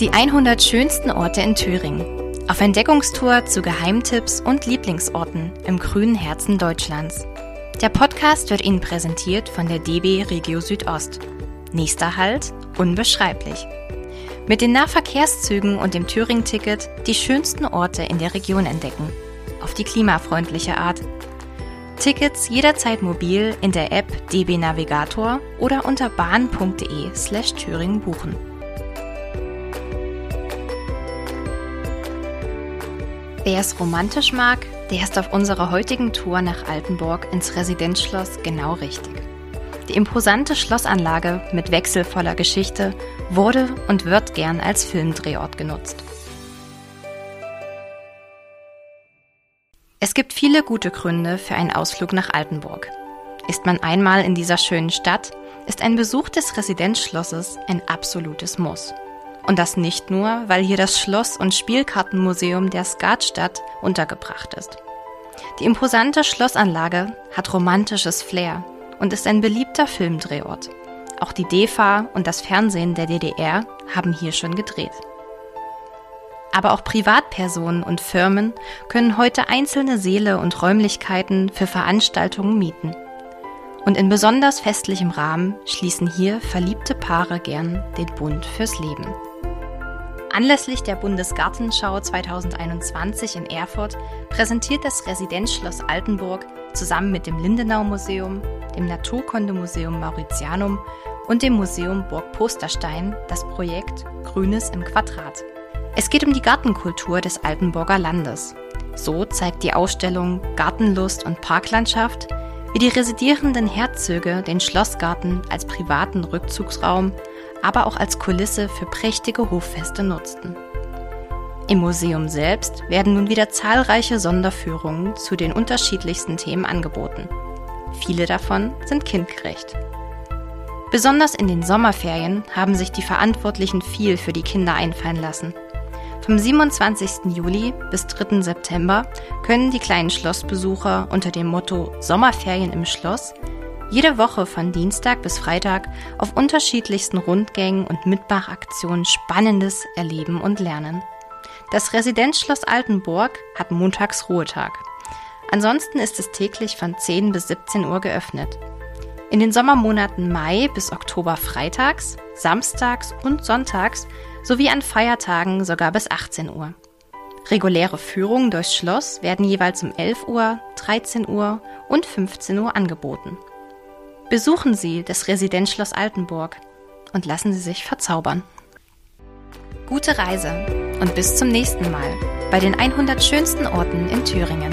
Die 100 schönsten Orte in Thüringen. Auf Entdeckungstour zu Geheimtipps und Lieblingsorten im grünen Herzen Deutschlands. Der Podcast wird Ihnen präsentiert von der DB Regio Südost. Nächster Halt, unbeschreiblich. Mit den Nahverkehrszügen und dem Thüringen-Ticket die schönsten Orte in der Region entdecken. Auf die klimafreundliche Art. Tickets jederzeit mobil in der App DB Navigator oder unter bahn.de slash Thüringen buchen. Wer es romantisch mag, der ist auf unserer heutigen Tour nach Altenburg ins Residenzschloss genau richtig. Die imposante Schlossanlage mit wechselvoller Geschichte wurde und wird gern als Filmdrehort genutzt. Es gibt viele gute Gründe für einen Ausflug nach Altenburg. Ist man einmal in dieser schönen Stadt, ist ein Besuch des Residenzschlosses ein absolutes Muss. Und das nicht nur, weil hier das Schloss- und Spielkartenmuseum der Skatstadt untergebracht ist. Die imposante Schlossanlage hat romantisches Flair und ist ein beliebter Filmdrehort. Auch die DEFA und das Fernsehen der DDR haben hier schon gedreht. Aber auch Privatpersonen und Firmen können heute einzelne Seele und Räumlichkeiten für Veranstaltungen mieten. Und in besonders festlichem Rahmen schließen hier verliebte Paare gern den Bund fürs Leben. Anlässlich der Bundesgartenschau 2021 in Erfurt präsentiert das Residenzschloss Altenburg zusammen mit dem Lindenau Museum, dem Naturkundemuseum Mauritianum und dem Museum Burg Posterstein das Projekt Grünes im Quadrat. Es geht um die Gartenkultur des Altenburger Landes. So zeigt die Ausstellung Gartenlust und Parklandschaft, wie die residierenden Herzöge den Schlossgarten als privaten Rückzugsraum aber auch als Kulisse für prächtige Hoffeste nutzten. Im Museum selbst werden nun wieder zahlreiche Sonderführungen zu den unterschiedlichsten Themen angeboten. Viele davon sind kindgerecht. Besonders in den Sommerferien haben sich die Verantwortlichen viel für die Kinder einfallen lassen. Vom 27. Juli bis 3. September können die kleinen Schlossbesucher unter dem Motto Sommerferien im Schloss jede Woche von Dienstag bis Freitag auf unterschiedlichsten Rundgängen und Mitmachaktionen Spannendes erleben und lernen. Das Residenzschloss Altenburg hat montags Ruhetag. Ansonsten ist es täglich von 10 bis 17 Uhr geöffnet. In den Sommermonaten Mai bis Oktober freitags, samstags und sonntags sowie an Feiertagen sogar bis 18 Uhr. Reguläre Führungen durchs Schloss werden jeweils um 11 Uhr, 13 Uhr und 15 Uhr angeboten. Besuchen Sie das Residenzschloss Altenburg und lassen Sie sich verzaubern. Gute Reise und bis zum nächsten Mal bei den 100 schönsten Orten in Thüringen.